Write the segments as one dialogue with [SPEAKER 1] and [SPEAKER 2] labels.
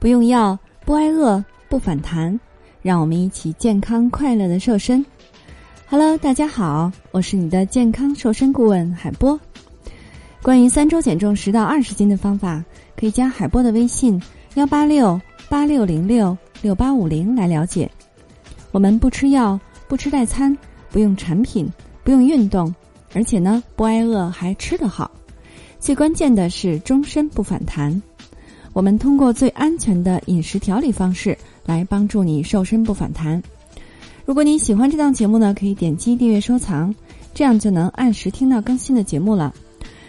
[SPEAKER 1] 不用药，不挨饿，不反弹，让我们一起健康快乐的瘦身。Hello，大家好，我是你的健康瘦身顾问海波。关于三周减重十到二十斤的方法，可以加海波的微信幺八六八六零六六八五零来了解。我们不吃药，不吃代餐，不用产品，不用运动，而且呢不挨饿，还吃得好。最关键的是终身不反弹。我们通过最安全的饮食调理方式来帮助你瘦身不反弹。如果你喜欢这档节目呢，可以点击订阅收藏，这样就能按时听到更新的节目了。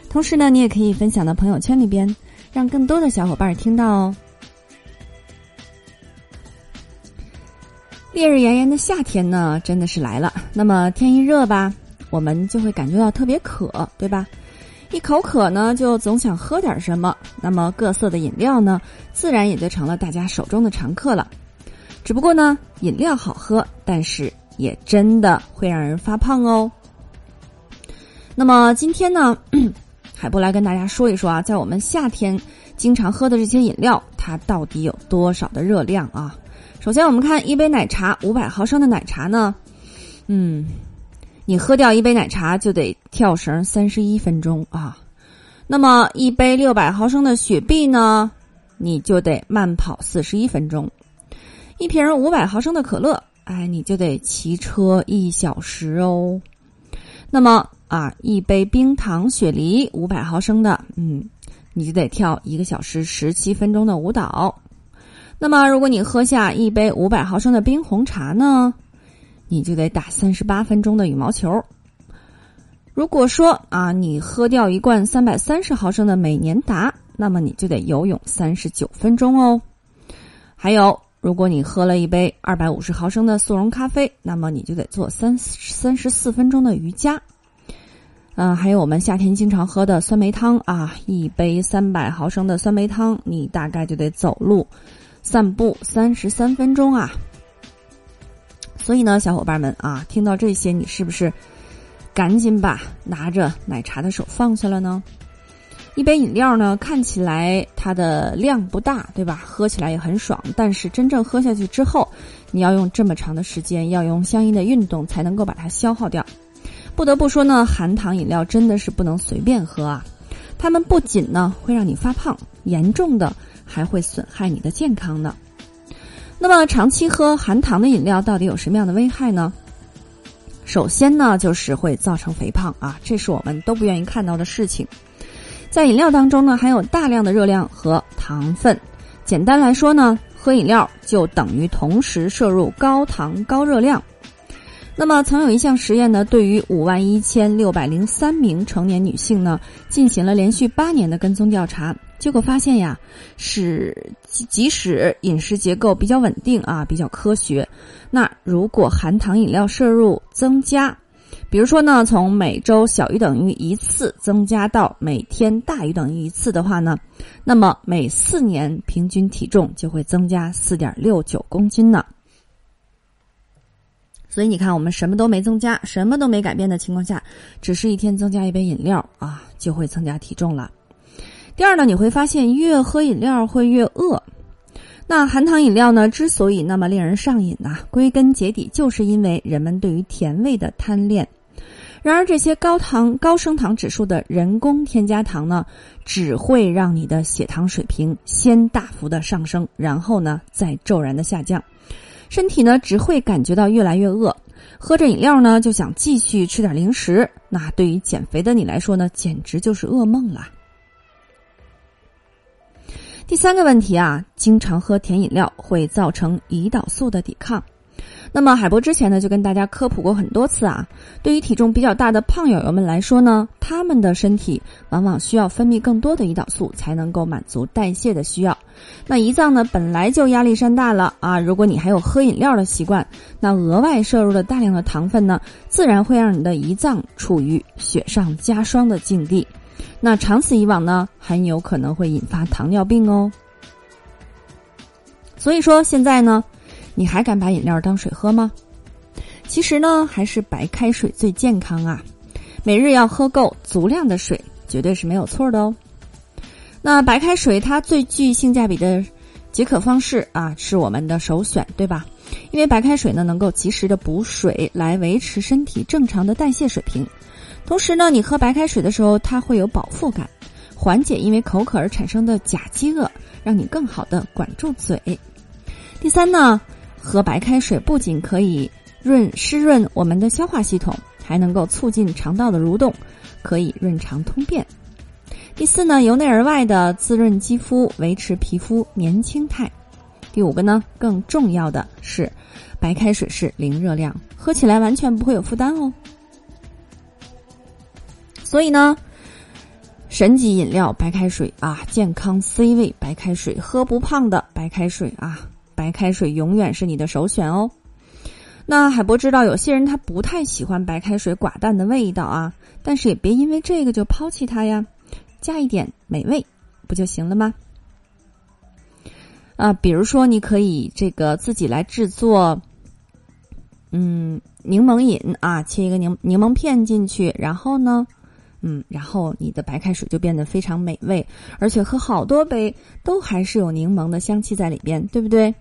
[SPEAKER 1] 同时呢，你也可以分享到朋友圈里边，让更多的小伙伴听到哦。烈日炎炎的夏天呢，真的是来了。那么天一热吧，我们就会感觉到特别渴，对吧？一口渴呢，就总想喝点什么。那么各色的饮料呢，自然也就成了大家手中的常客了。只不过呢，饮料好喝，但是也真的会让人发胖哦。那么今天呢，海波来跟大家说一说啊，在我们夏天经常喝的这些饮料，它到底有多少的热量啊？首先，我们看一杯奶茶，五百毫升的奶茶呢，嗯。你喝掉一杯奶茶就得跳绳三十一分钟啊，那么一杯六百毫升的雪碧呢，你就得慢跑四十一分钟；一瓶五百毫升的可乐，哎，你就得骑车一小时哦。那么啊，一杯冰糖雪梨五百毫升的，嗯，你就得跳一个小时十七分钟的舞蹈。那么，如果你喝下一杯五百毫升的冰红茶呢？你就得打三十八分钟的羽毛球。如果说啊，你喝掉一罐三百三十毫升的美年达，那么你就得游泳三十九分钟哦。还有，如果你喝了一杯二百五十毫升的速溶咖啡，那么你就得做三三十四分钟的瑜伽。嗯，还有我们夏天经常喝的酸梅汤啊，一杯三百毫升的酸梅汤，你大概就得走路、散步三十三分钟啊。所以呢，小伙伴们啊，听到这些，你是不是赶紧把拿着奶茶的手放下了呢？一杯饮料呢，看起来它的量不大，对吧？喝起来也很爽，但是真正喝下去之后，你要用这么长的时间，要用相应的运动才能够把它消耗掉。不得不说呢，含糖饮料真的是不能随便喝啊！它们不仅呢会让你发胖，严重的还会损害你的健康呢。那么，长期喝含糖的饮料到底有什么样的危害呢？首先呢，就是会造成肥胖啊，这是我们都不愿意看到的事情。在饮料当中呢，含有大量的热量和糖分。简单来说呢，喝饮料就等于同时摄入高糖高热量。那么，曾有一项实验呢，对于五万一千六百零三名成年女性呢，进行了连续八年的跟踪调查。结果发现呀，是即使饮食结构比较稳定啊，比较科学，那如果含糖饮料摄入增加，比如说呢，从每周小于等于一次增加到每天大于等于一次的话呢，那么每四年平均体重就会增加四点六九公斤呢。所以你看，我们什么都没增加，什么都没改变的情况下，只是一天增加一杯饮料啊，就会增加体重了。第二呢，你会发现越喝饮料会越饿。那含糖饮料呢，之所以那么令人上瘾呢，归根结底就是因为人们对于甜味的贪恋。然而，这些高糖、高升糖指数的人工添加糖呢，只会让你的血糖水平先大幅的上升，然后呢再骤然的下降。身体呢只会感觉到越来越饿，喝着饮料呢就想继续吃点零食。那对于减肥的你来说呢，简直就是噩梦了。第三个问题啊，经常喝甜饮料会造成胰岛素的抵抗。那么海波之前呢就跟大家科普过很多次啊，对于体重比较大的胖友友们来说呢，他们的身体往往需要分泌更多的胰岛素才能够满足代谢的需要。那胰脏呢本来就压力山大了啊，如果你还有喝饮料的习惯，那额外摄入了大量的糖分呢，自然会让你的胰脏处于雪上加霜的境地。那长此以往呢，很有可能会引发糖尿病哦。所以说现在呢，你还敢把饮料当水喝吗？其实呢，还是白开水最健康啊。每日要喝够足量的水，绝对是没有错的哦。那白开水它最具性价比的解渴方式啊是我们的首选，对吧？因为白开水呢能够及时的补水，来维持身体正常的代谢水平。同时呢，你喝白开水的时候，它会有饱腹感，缓解因为口渴而产生的假饥饿，让你更好的管住嘴。第三呢，喝白开水不仅可以润湿润我们的消化系统，还能够促进肠道的蠕动，可以润肠通便。第四呢，由内而外的滋润肌肤，维持皮肤年轻态。第五个呢，更重要的是，白开水是零热量，喝起来完全不会有负担哦。所以呢，神级饮料白开水啊，健康 C 位白开水，喝不胖的白开水啊，白开水永远是你的首选哦。那海波知道有些人他不太喜欢白开水寡淡的味道啊，但是也别因为这个就抛弃它呀，加一点美味不就行了吗？啊，比如说你可以这个自己来制作，嗯，柠檬饮啊，切一个柠柠檬片进去，然后呢。嗯，然后你的白开水就变得非常美味，而且喝好多杯都还是有柠檬的香气在里边，对不对？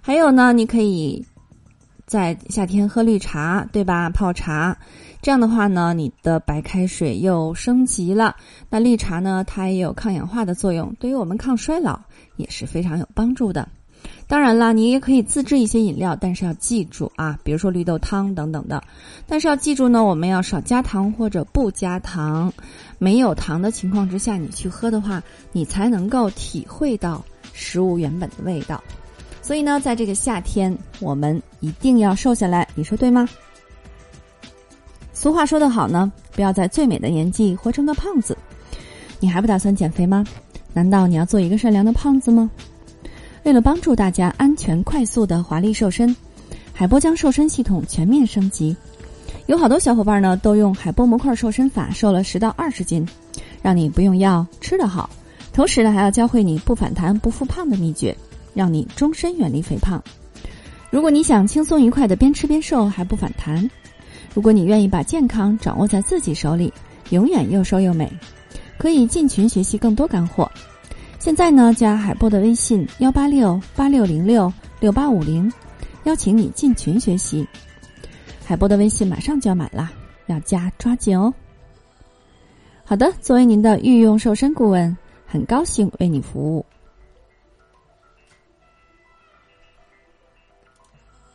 [SPEAKER 1] 还有呢，你可以在夏天喝绿茶，对吧？泡茶，这样的话呢，你的白开水又升级了。那绿茶呢，它也有抗氧化的作用，对于我们抗衰老也是非常有帮助的。当然啦，你也可以自制一些饮料，但是要记住啊，比如说绿豆汤等等的。但是要记住呢，我们要少加糖或者不加糖，没有糖的情况之下，你去喝的话，你才能够体会到食物原本的味道。所以呢，在这个夏天，我们一定要瘦下来，你说对吗？俗话说得好呢，不要在最美的年纪活成个胖子。你还不打算减肥吗？难道你要做一个善良的胖子吗？为了帮助大家安全快速的华丽瘦身，海波将瘦身系统全面升级。有好多小伙伴呢都用海波模块瘦身法瘦了十到二十斤，让你不用药吃得好，同时呢还要教会你不反弹不复胖的秘诀，让你终身远离肥胖。如果你想轻松愉快的边吃边瘦还不反弹，如果你愿意把健康掌握在自己手里，永远又瘦又美，可以进群学习更多干货。现在呢，加海波的微信幺八六八六零六六八五零，邀请你进群学习。海波的微信马上就要满了，要加抓紧哦。好的，作为您的御用瘦身顾问，很高兴为你服务。